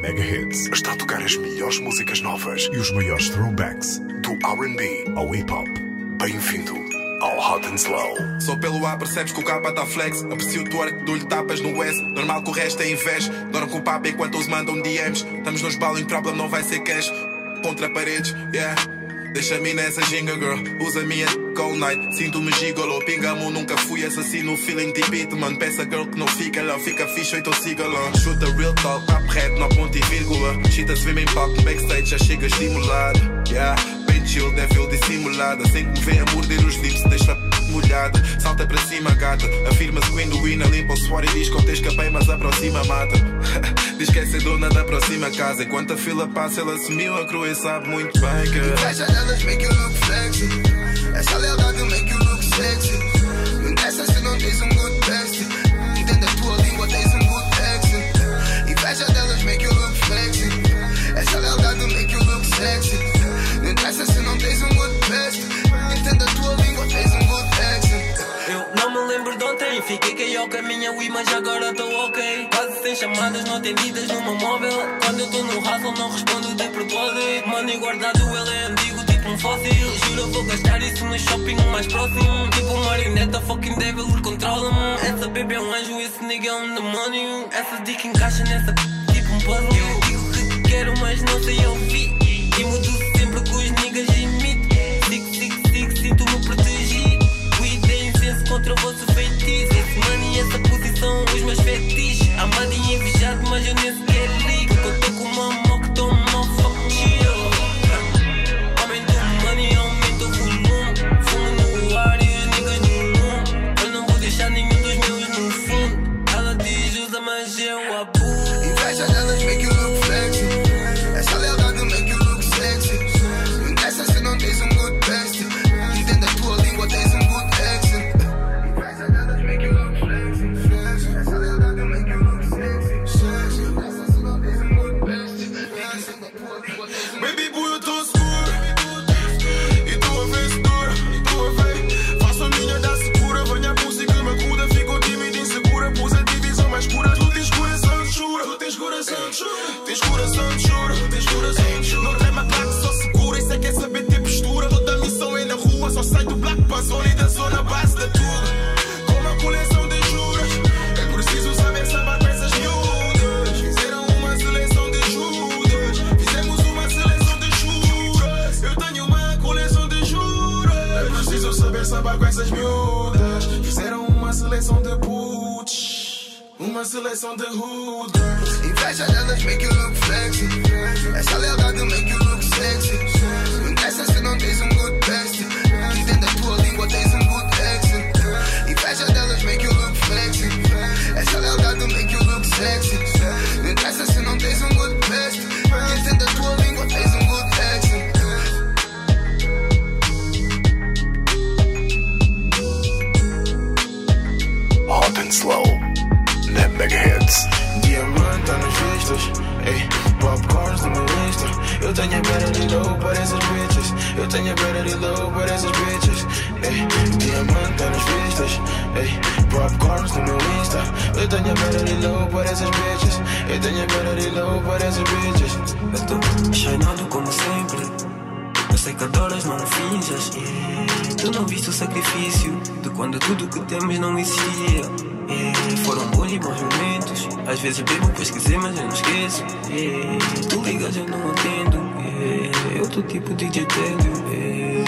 Mega Hits está a tocar as melhores músicas novas e os maiores throwbacks do RB ao hip hop. Bem-vindo ao Hot and Slow. Só pelo A percebes que o capa tá flex. Aprecio o twerk, dou-lhe tapas no S. Normal que o resto é inveja. Dorme com o papa enquanto os mandam DMs. Estamos nos balos, problem não vai ser cash. Contra paredes, yeah. Deixa-me nessa ginga, girl. Usa minha night. Sinto-me gigolo. Pingamo, nunca fui assassino. Feeling deep it, man. Peça girl que não fica, ela fica fixe, então siga lá. Chuta real talk, papo reto, não ponto e vírgula. Vê em palco, backstage, já chega estimulado. Yeah, bem chill, devil dissimulada. Sem-me ver a morder os lips, deixa molhada. Salta para cima, gata. Afirma-se Wina, limpa o suor e diz que eu escapei, mas a próxima mata. diz que é ser dona da próxima casa. Enquanto a fila passa, ela sumiu. A crua e sabe muito bem que. Inveja delas make you look sexy. Essa lealdade make you look sexy. Não interessa se não tens um good best. Entenda a tua língua, tens um good accent. Inveja delas make you look sexy. Essa lealdade make you look sexy. Não interessa se não tens um good best. Entenda a tua língua, tens um good accent. Eu não me lembro de ontem, fiquei que ao caminho, mas agora tô ok. Quase sem chamadas não atendidas no meu móvel. Quando eu tô no hustle, não respondo de propósito. Money guardado, ele é antigo, um fóssil. Juro, vou gastar isso no shopping mais próximo. Tipo marioneta, fucking devil, controla-me. Essa baby é um anjo, esse nigga é um demônio. Essa dica encaixa nessa tipo um puzzle. Eu digo que quero, mas não sei ouvir. E mudo sempre que os niggas imitam. Sigo, sigo, sigo, sinto-me protegido. Cuidem incenso contra o vosso feitiço. Esse money, essa posição, os meus fetiches. Na Mega Hits. Diamante nos vistos, ei, popcorns no meu Insta. Eu tenho a better de low para essas bitches. Eu tenho a better de low para essas bitches. Ei, diamante nos vistos, ei, popcorns no meu Insta. Eu tenho a better de low para essas bitches. Eu tenho a better de low para essas bitches. Eu tô shineado como sempre. Eu sei que adoras, não finjas. Tu não viste o sacrifício de quando tudo que temos não existia. Eh, Foram bons e bons momentos. Às vezes bebo para esquecer, mas eu não esqueço. Eh, Tu ligas, eu não atendo. Eh, Eu tô tipo DJ. Eh,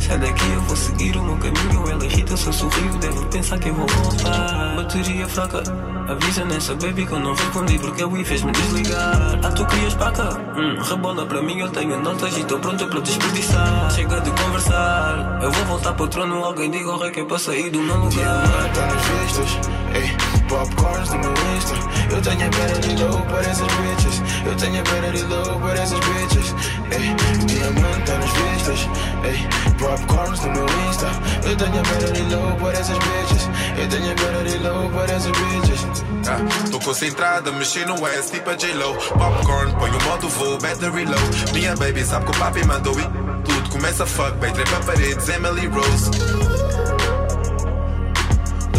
Sai daqui, eu vou seguir o meu caminho. Ela irrita eu sorrio, deve pensar que eu vou voltar. Bateria fraca, avisa nessa baby que eu não respondi porque a Wii fez-me desligar. Ah, tu querias paca? Hum, rebola para mim, eu tenho notas e estou pronto para desperdiçar. Chega de conversar, eu vou voltar para o trono. Alguém diga o rei que é para sair do meu lugar. Diamante nos vistos, ei, popcorns no meu Insta. Eu tenho a better de low para essas bitches. Eu tenho a better de low para essas bitches. Ei, diamante nos vistos, ei, popcorns no meu Insta. Eu tenho a better de low para essas bitches. Eu tenho a better de low para essas bitches. Ah, Tô concentrada, mexi no S, tipo a J-Lo. Popcorn, põe o modo voo, battery low. Minha baby sabe que o papi mandou e tudo começa a fuck. Bem, trepa paredes, Emily Rose.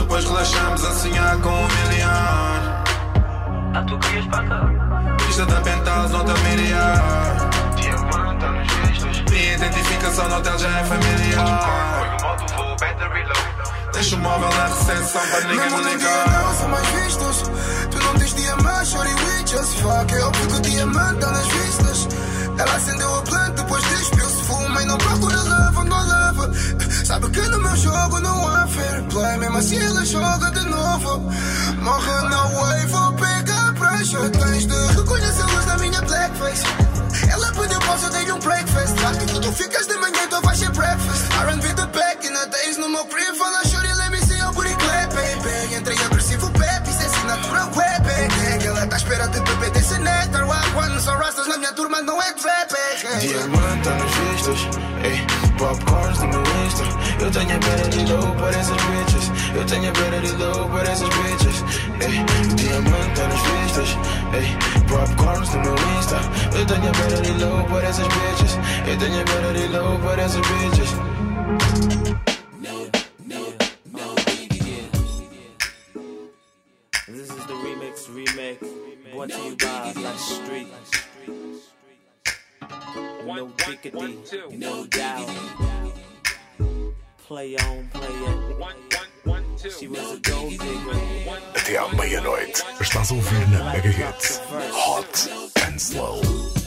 Depois relaxamos a sonhar com um milhão. Ah, tu querias paca? Vista da penthouse, nota familiar. Diamante nos vistos. Minha identificação no hotel já é familiar. Deixa o móvel na recepção para ninguém Mesmo me ligar. não são mais vistos Tu não tens diamante, shorty we just fuck É óbvio que o diamante tá nas vistas Ela acendeu a planta, depois despiu-se Fuma e não procura lava, não lava Sabe que no meu jogo não há fair play. Mesmo assim ela joga de novo. Morre na wave, vou pegar pressure Tens de reconhecer a luz da minha blackface. Ela pediu pausa, dei um breakfast. Rápido, tu ficas de manhã, então vais ser breakfast. R&B the back in the days no meu crib Fala, shorty, let me see your booty clap, baby. Entrei agressivo, baby, isso é assinatura web. Gang Ela tá à espera de beber desse néctar Quando são rastas na minha turma, não é trap eh. Diamante nos vistos. Ei, Insta. Eu tenho a beira de low para essas bitches. Eu tenho a beira de low para essas bitches. Ei, diamante tá nos vistos. Ei, popcorns no meu Insta. Eu tenho a beira de low para essas bitches. Eu tenho a beira de low para essas bitches. This is the remix remake brought to you by Blackstreet. No diggity, no doubt. Até à meia-noite, estás a ouvir na Mega Hits. Hot and Slow.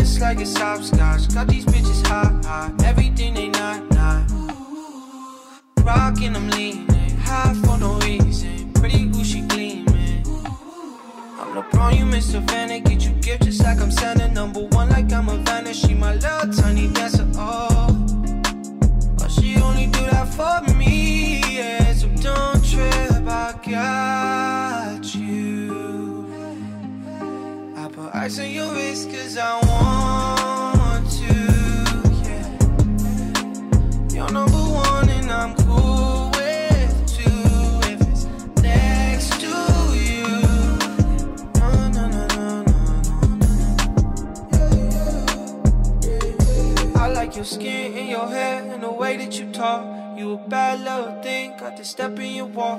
It's like it's hopscotch. Got these bitches hot, hot. Everything they not, not. Rockin', I'm leaning. High for no reason. Pretty Gucci gleaming. I'm pro, you Miss Savannah. Get you gift just like I'm Santa. Number one, like I'm a Vanna. She my little tiny dancer. Oh, but she only do that for me. Yeah, so don't trip. I got ice your wrist cause I want to, yeah. You're number one and I'm cool with two if it's next to you. No, no, no, no, no, no. I like your skin and your hair and the way that you talk. You a bad little thing, got the step in your walk.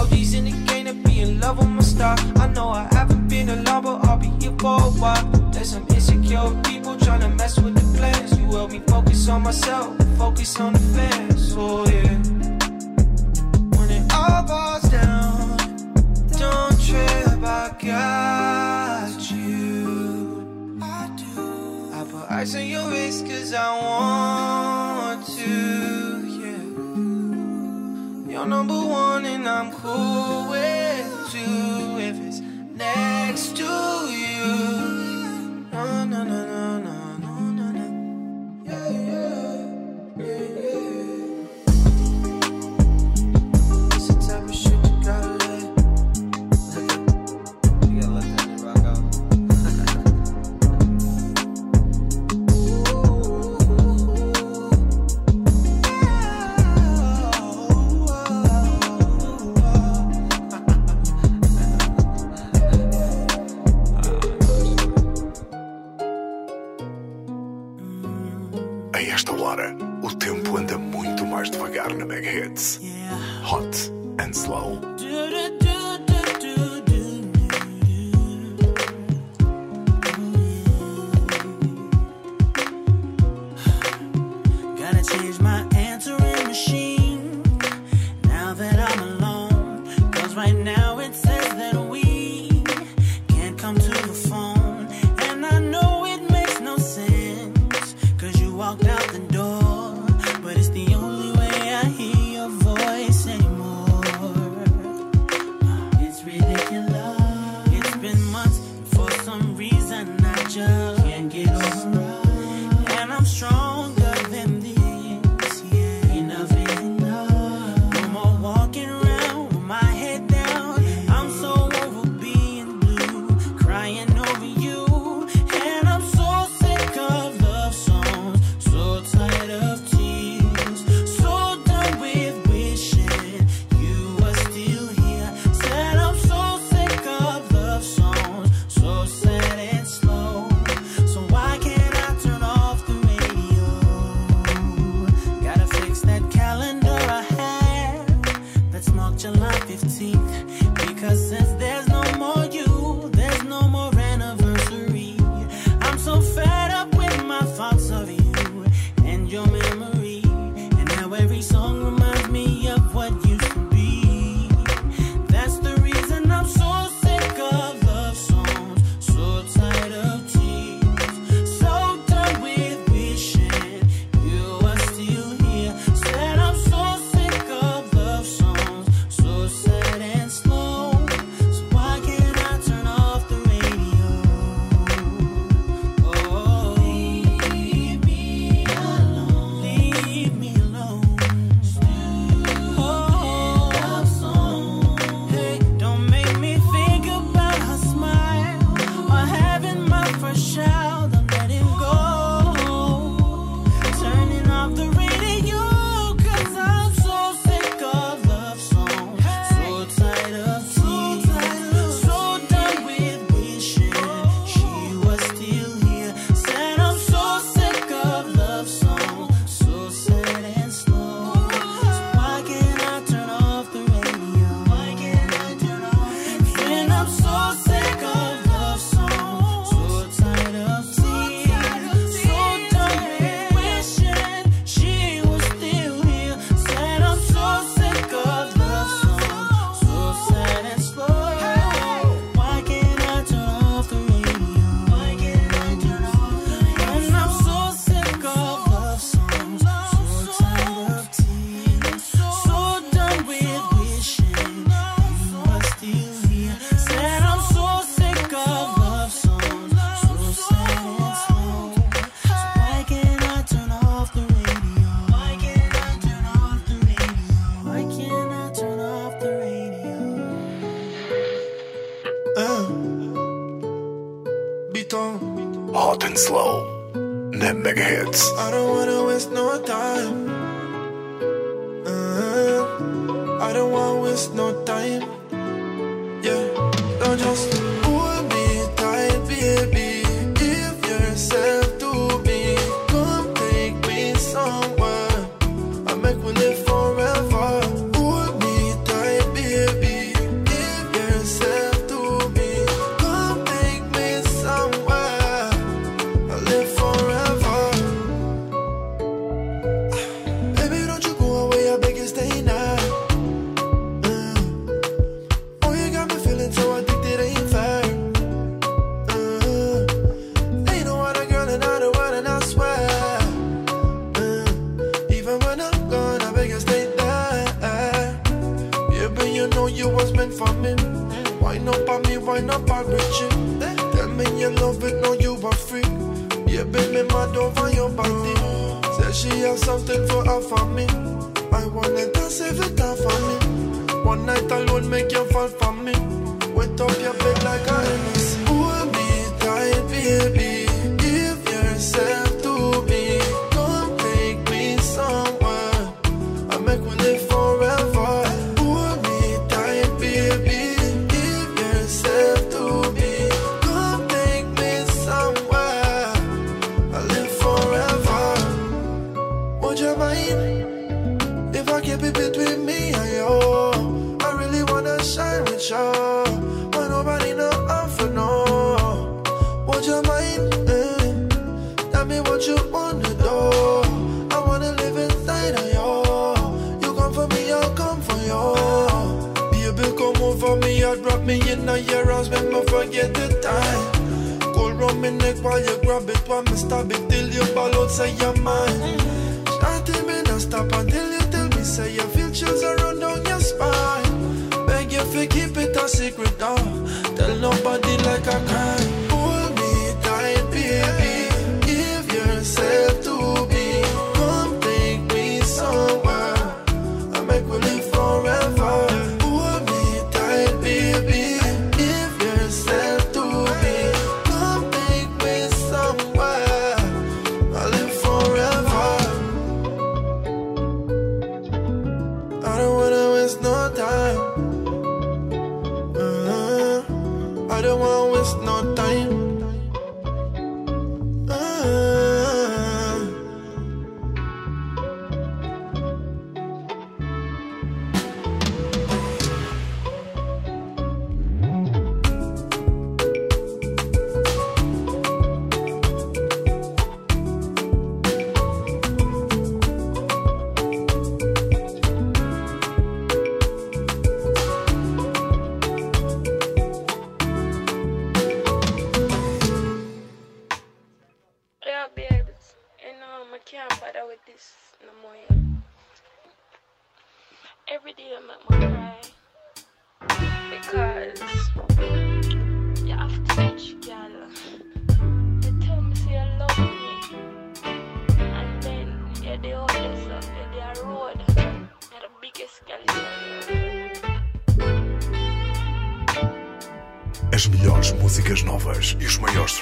OG's in the game to be in love with my star. I know I haven't been alone, but I'll be here for a while. There's some insecure people trying to mess with the plans. You help me focus on myself, focus on the fans. Oh yeah. When it all falls down, don't trip, I got you. I do. I put ice on your wrist cause I want to, yeah. You're number one and I'm cool with next to you. No, no, no, no,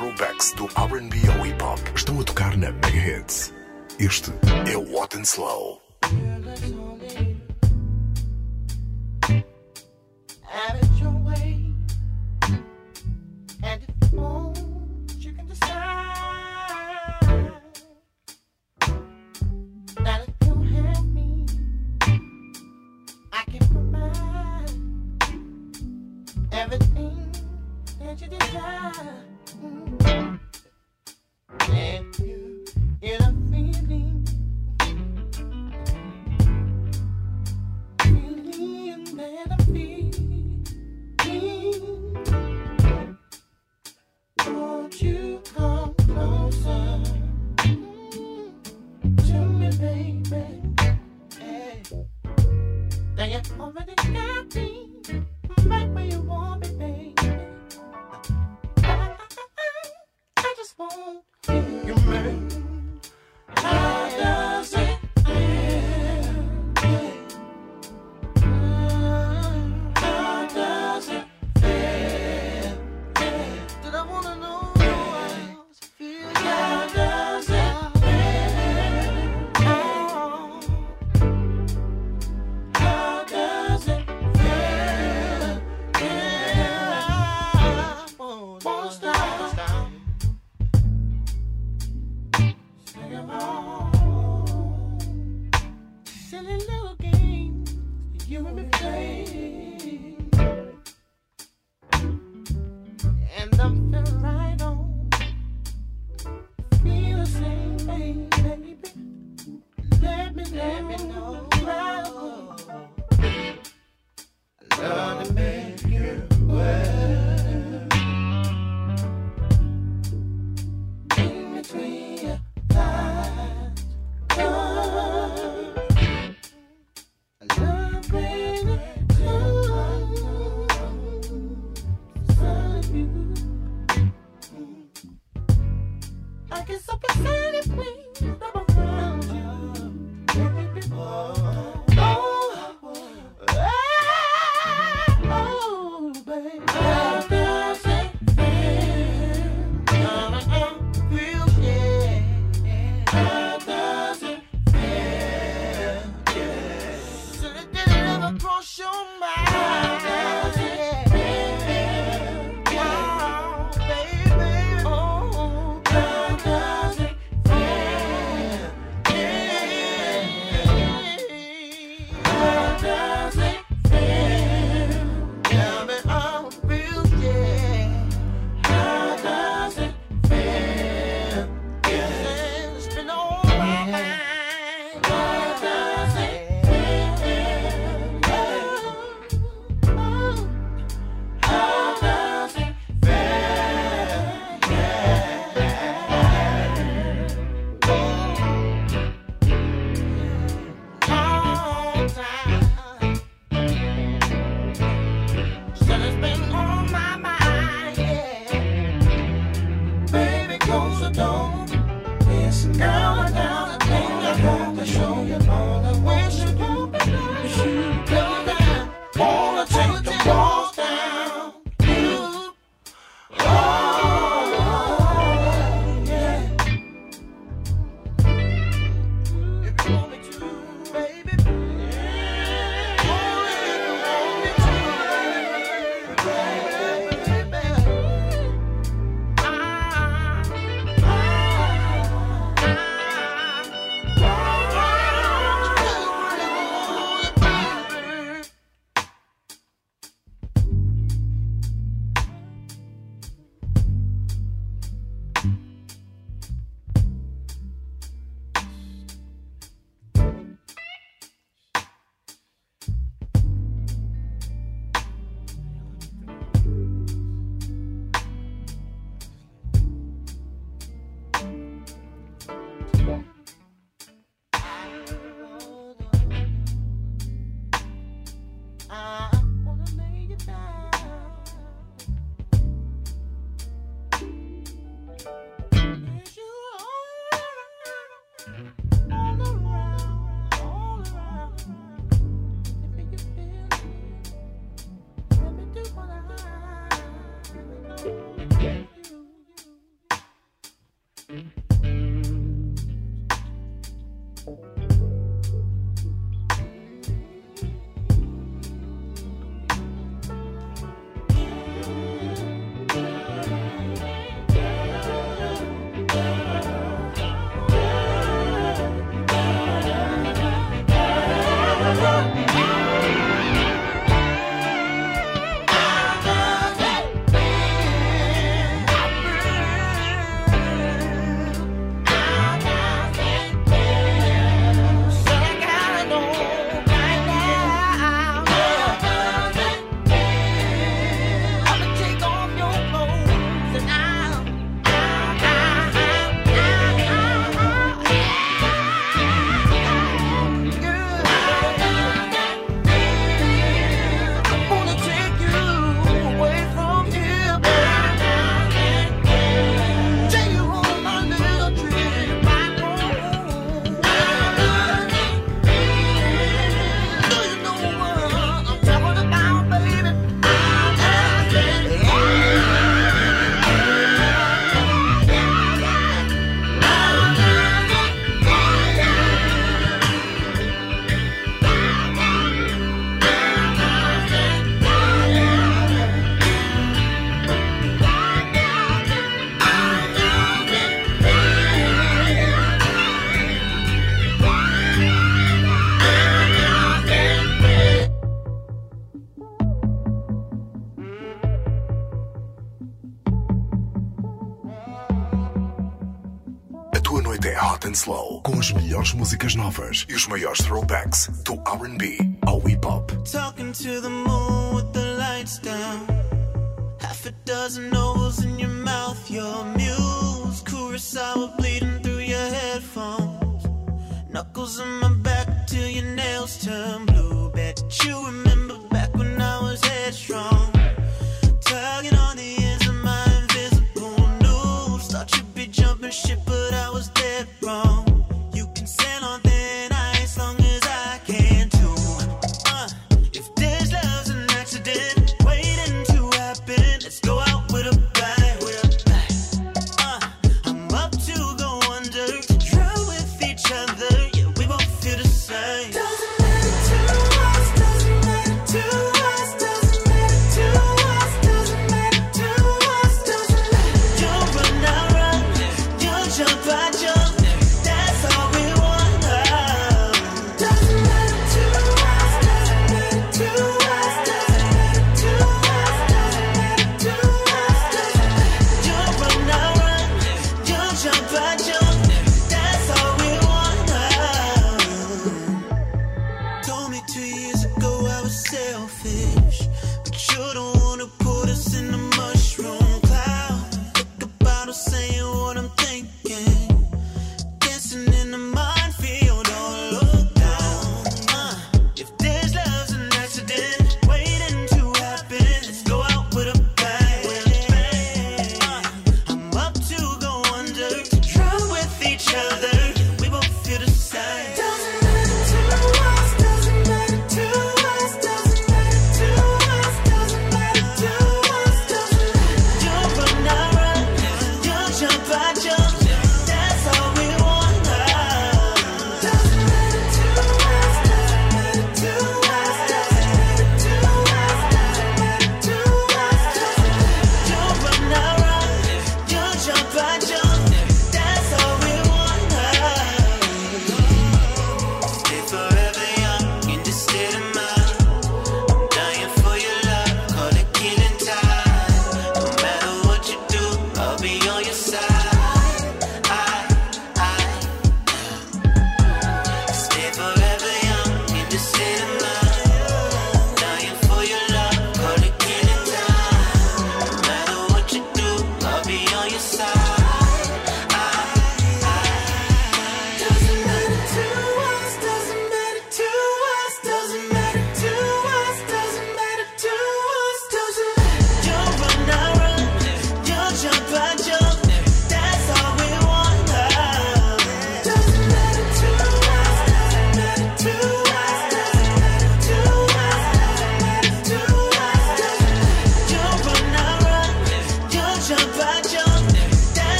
throwbacks do RB ou hip hop estão a tocar na Mega Hits. Este é o What and Slow.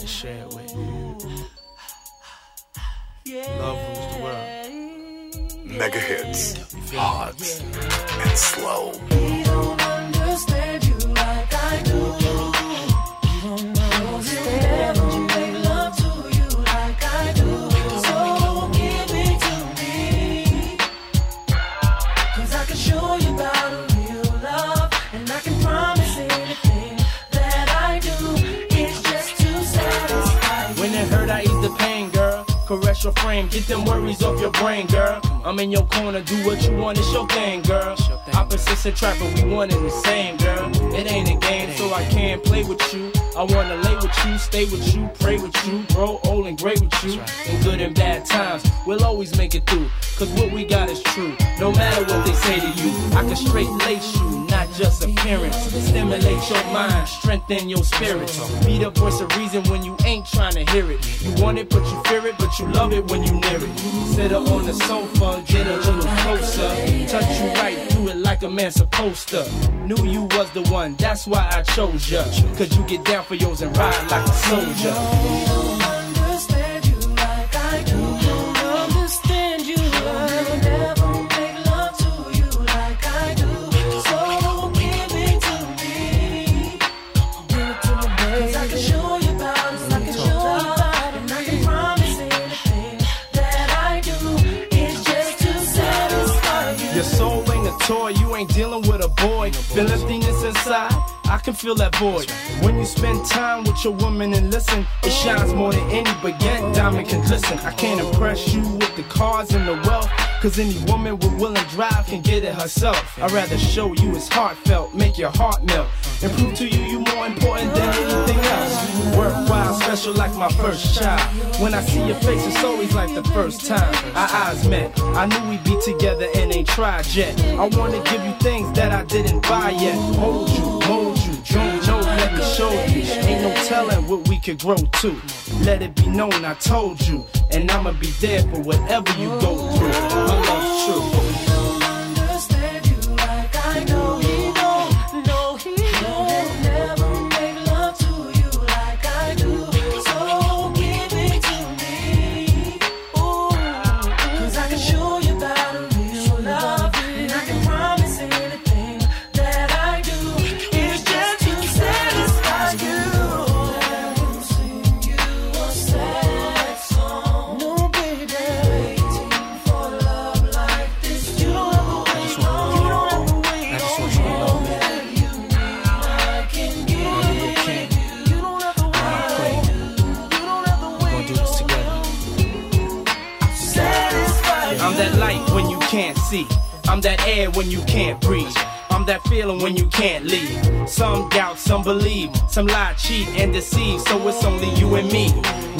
and share it with. Yeah. Love rules the world. Mega hits, Hot and Slow. frame. Get them worries off your brain, girl. I'm in your corner, do what you want, it's your thing, girl. Opposites attract, but we one and the same, girl. It ain't a game, so I can't play with you. I wanna lay with you, stay with you, pray with you, grow old and great with you. In good and bad times, we'll always make it through. Cause what we got is true. No matter what they say to you, I can straight lace you, not just appearance. Stimulate your mind, strengthen your spirit. Be the voice of reason when you ain't trying to hear it. You want it, but you fear it, but you love it when you near it. Sit up on the sofa Get a little closer. Touch you right, do it like a man supposed to. Knew you was the one, that's why I chose you. Cause you get down for yours and ride like a soldier. But a boy. Feel emptiness inside. I can feel that void. When you spend time with your woman and listen, it shines more than any baguette diamond can glisten. I can't impress you with the cars and the wealth. Cause any woman with will and drive can get it herself. I'd rather show you it's heartfelt, make your heart melt. And prove to you you more important than anything else. Worthwhile, special like my first child. When I see your face, it's always like the first time our eyes met. I knew we'd be together and ain't tried yet. I wanna give you things that I didn't buy yet. Hold you, know, let me show you. Ain't no telling what we could grow to. Let it be known I told you, and I'ma be there for whatever you go through. My love's true. Can't see. I'm that air when you can't breathe. I'm that feeling when you can't leave. Some doubt, some believe. Some lie, cheat, and deceive. So it's only you and me.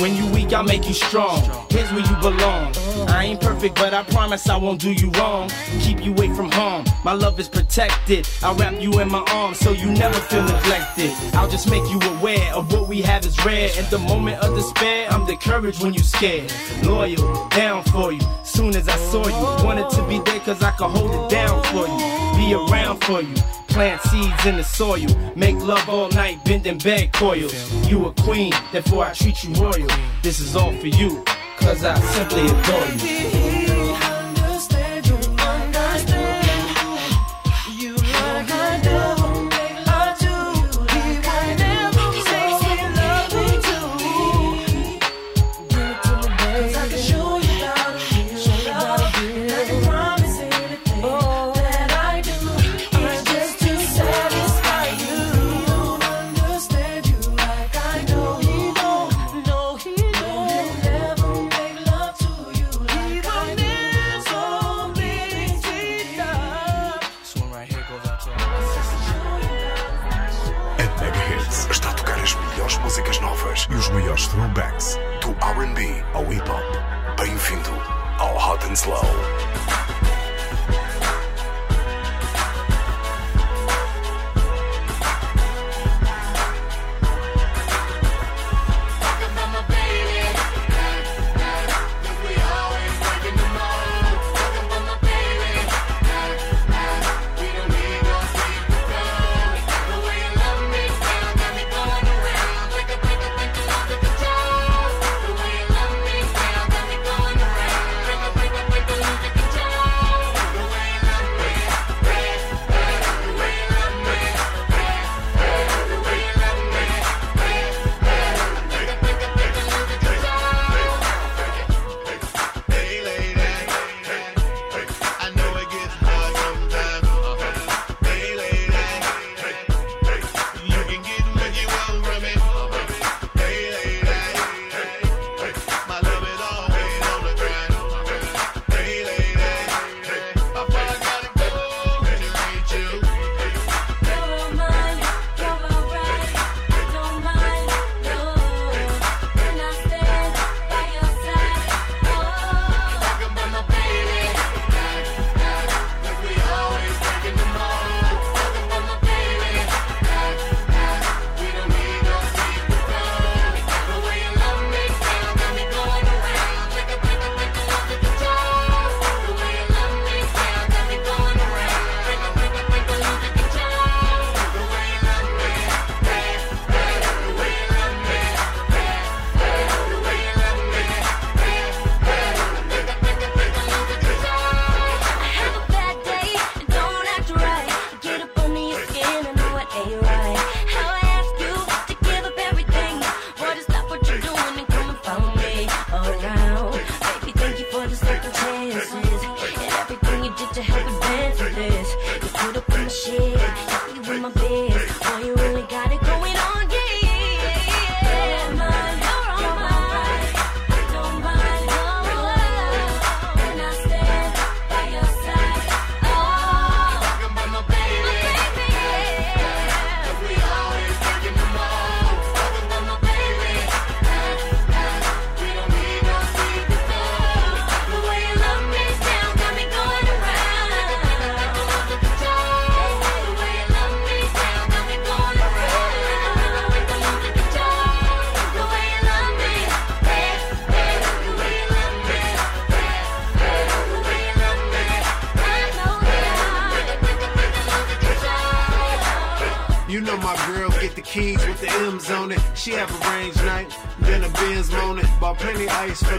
When you weak, I'll make you strong. Here's where you belong. I ain't perfect, but I promise I won't do you wrong. Keep you away from harm. My love is protected. I'll wrap you in my arms so you never feel neglected. I'll just make you aware of what we have is rare. In the moment of despair, I'm the courage when you scared. Loyal, down for you. Soon as I saw you, wanted to be there cause I could hold it down for you. Be around for you. Plant seeds in the soil. Make love all night, bending bed coils. You a queen, therefore I treat you royal. This is all for you, cause I simply adore you.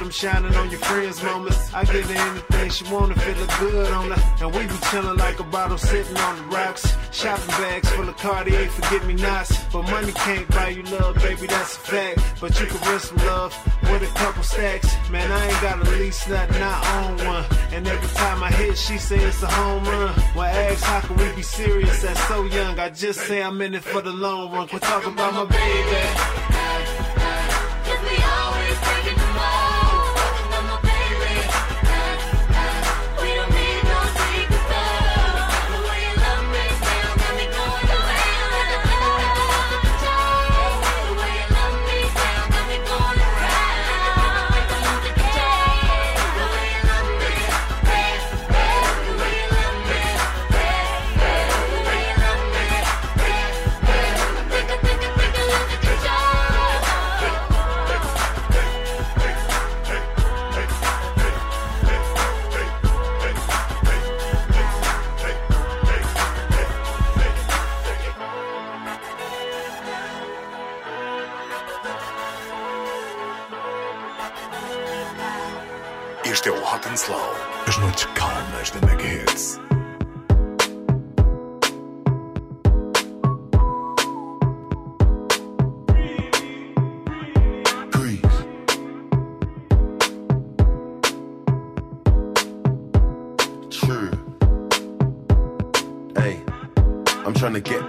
Them shining on your friends moments. I give her anything she wanna, feel good on her. And we be chilling like a bottle sitting on the rocks. Shopping bags full of Cartier, forget me nots. But money can't buy you love, baby, that's a fact. But you can win some love with a couple stacks. Man, I ain't got a lease, nothing, I own one. And every time I hit, she say it's a home run. I ask how can we be serious at so young, I just say I'm in it for the long run. Quit talking about my baby.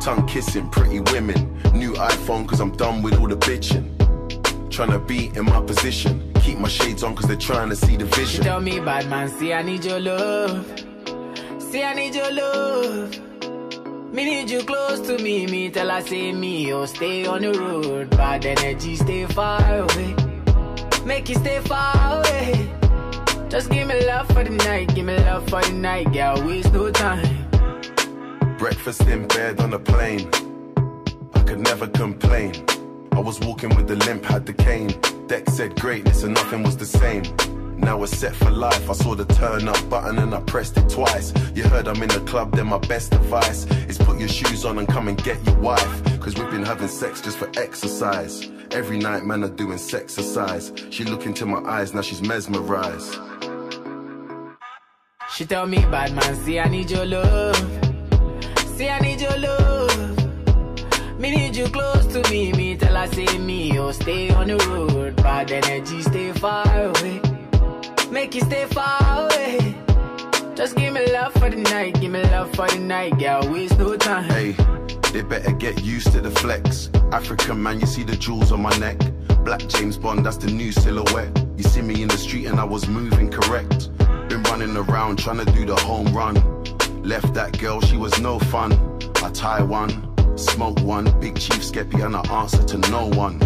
Tongue kissing, pretty women. New iPhone, cause I'm done with all the bitching. Tryna be in my position. Keep my shades on, cause they're trying to see the She vision. tell me, bad man, see I need your love. See I need your love. Me need you close to me. Me tell her say me, oh stay on the road. Bad energy, stay far away. Make you stay far away. Just give me love for the night, give me love for the night, girl. Waste no time. Breakfast in bed on a plane. I could never complain. I was walking with the limp, had the cane. Deck said greatness and nothing was the same. Now we're set for life. I saw the turn up button and I pressed it twice. You heard I'm in the club, then my best advice is put your shoes on and come and get your wife. Cause we've been having sex just for exercise. Every night, man, are doing sex exercise. She look into my eyes, now she's mesmerized. She tell me, bad man, see I need your love. See I need your love. Me need you close to me. Me tell her say me, oh stay on the road. Bad energy, stay far away. Make you stay far away. Just give me love for the night, give me love for the night, girl. Waste no time. Hey, they better get used to the flex. African man, you see the jewels on my neck. Black James Bond, that's the new silhouette. You see me in the street and I was moving correct. Been running around trying to do the home run. Left that girl, she was no fun. I tie one, smoke one, big chief skeppy and I answer to no one.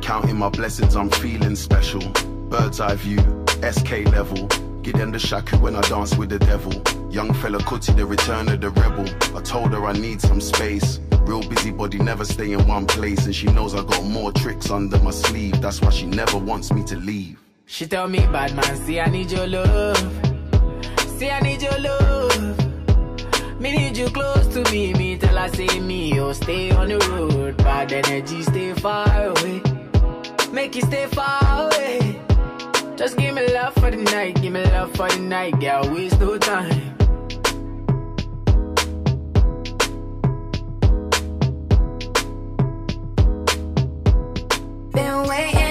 Counting my blessings, I'm feeling special. Bird's eye view, SK level. Get them the shaku when I dance with the devil. Young Fela Kuti, the return of the rebel. I told her I need some space. Real busybody, never stay in one place. And she knows I got more tricks under my sleeve. That's why she never wants me to leave. She tell me, bad man, see I need your love. See I need your love. Me need you close to me, me tell I say me, oh stay on the road. Bad energy, stay far away. Make you stay far away. Just give me love for the night, give me love for the night, girl, waste no time. Been waiting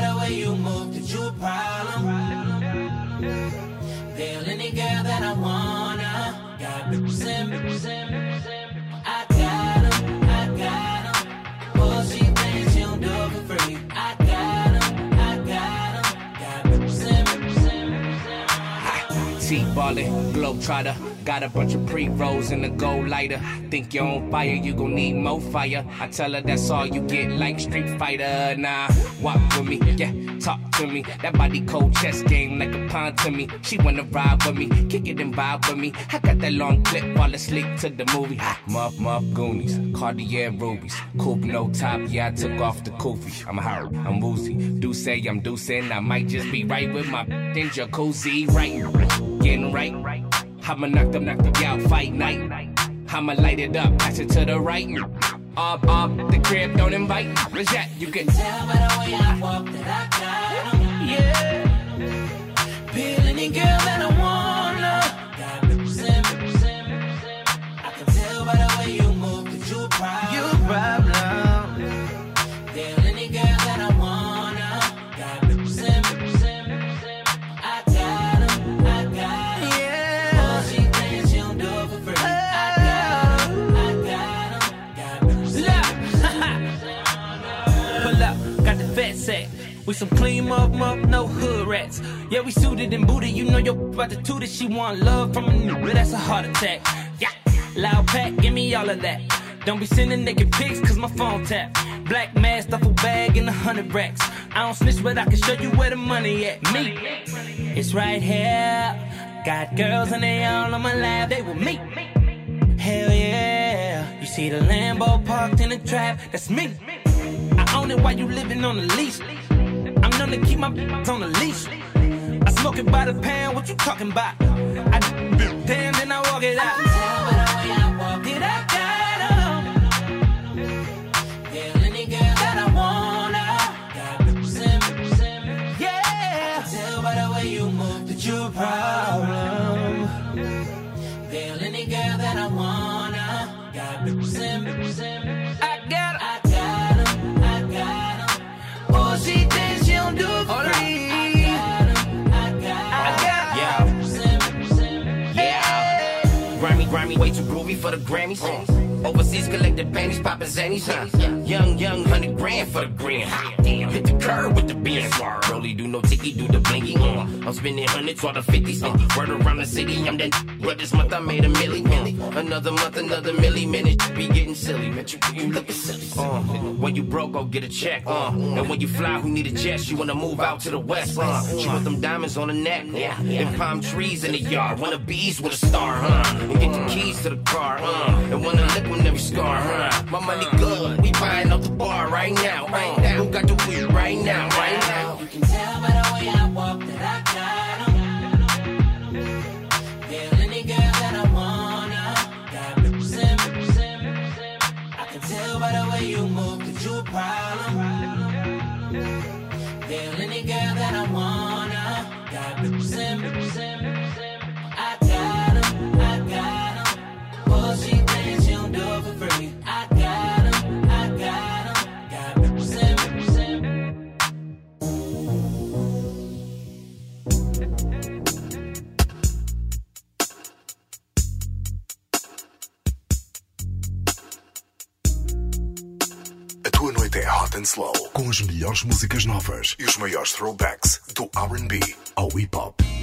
the way you move that girl you a problem. Feel any girl that I wanna. Got represent, represent, T-ballin', globetrotter. Got a bunch of pre-rolls in the gold lighter. Think you're on fire, you gon' need more fire. I tell her that's all you get, like Street Fighter. Nah, walk with me, yeah, talk to me. That body cold chess game like a pawn to me. She wanna ride with me, kick it and vibe with me. I got that long clip while asleep to the movie. Ah, muff, muff, Goonies, Cartier rubies. Coupe no top, yeah, I took off the kufi. I'm hurt, I'm woozy. Do say I'm deucing, I might just be right with my in jacuzzi, right? Getting right. I'ma knock them, knock them out, fight night. I'ma light it up, pass it to the right. Up, up, the crib, don't invite. Where's that? You can Tell by the way I walk that I got. Yeah. Girl that I We some clean up, no hood rats. Yeah, we suited and booted. You know your about to toot it. She want love from a nigga, that's a heart attack. Yeah, loud pack, give me all of that. Don't be sending naked pics, cause my phone tap. Black mask, duffel bag, and a hundred racks. I don't snitch, but I can show you where the money at. Me, it's right here. Got girls and they all on my lap, they with me. Hell yeah. You see the Lambo parked in the trap, that's me. I own it while you living on the leash. To keep my on the leash. I smoke it by the pound, what you talking about? I damn, then I walk it out. For the Grammys. Overseas collected panties, poppin' zannies, huh? Young, young, hundred grand for the green. Hot damn, hit the curb with the beans. Rolly do no ticky, do the blinky. Uh. I'm spending hundreds or the fifties. Uh. Word around the city, I'm that. But this month I made a milli, milli. Another month, another milli, minute. Be getting silly, man. You, you looking silly. Uh. When you broke, go get a check. Uh. And when you fly, who need a jet? You wanna move out to the west. Uh. She want them diamonds on the neck. Yeah. And palm trees in the yard. Wanna bees with a star, huh? And get the keys to the car, uh. And wanna lick on every scar, huh? My money good. We buying off the bar right now. Right now. Who got the weed right now? Right now. Músicas novas e os maiores throwbacks do RB ao hip hop.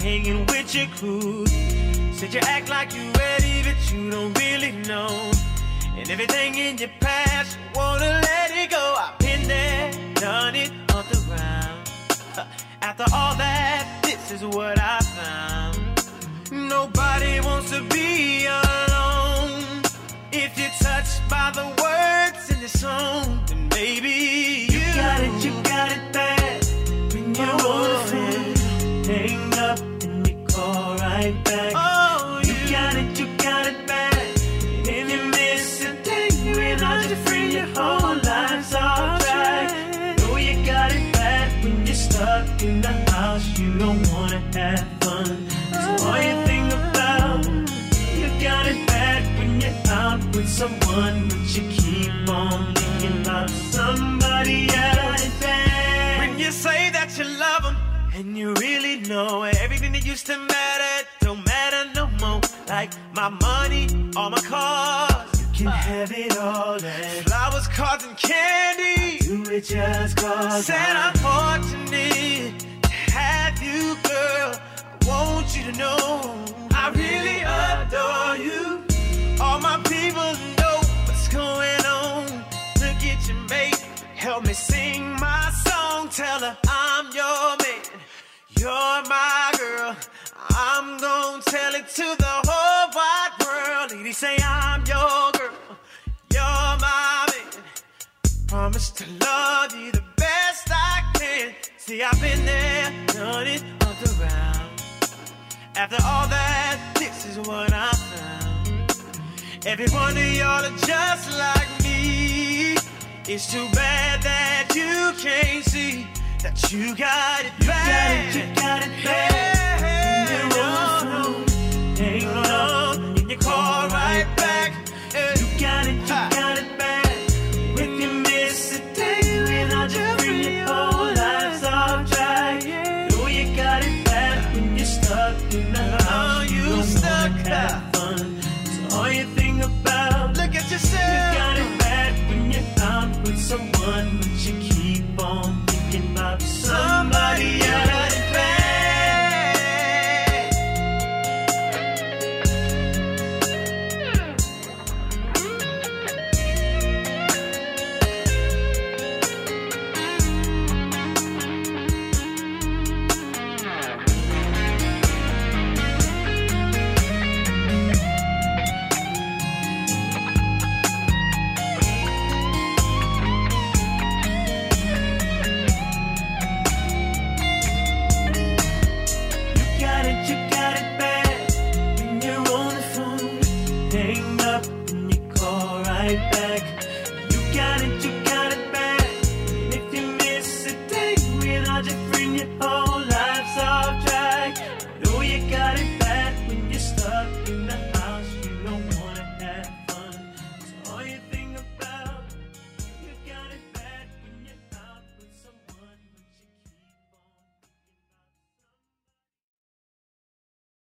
Hanging with your crew. Said you act like you ready, but you don't really know. And everything in your past, you wanna let it go. I've been there, done it on the ground. After all that, this is what I found. Nobody wants to be alone. If you're touched by the words in the song, then maybe you, got it, you got it bad. When you want it, hang up know everything that used to matter don't matter no more. Like my money, all my cars, you can ah. have it all. And flowers, cards, and candy, you it just cause Said I'm fortunate to have you, girl. I want you to know I really adore you. All my people know what's going on. Look at your mate, help me sing my song. Tell her I'm your man, you're my girl. I'm gonna tell it to the whole wide world. Me say I'm your girl, you're my man. Promise to love you the best I can. See, I've been there, done it all around. After all that, this is what I found. Every one of y'all are just like me. It's too bad that you can't see that you got it bad. You got it, bad. Ain't alone in your car right back. You got it, you got it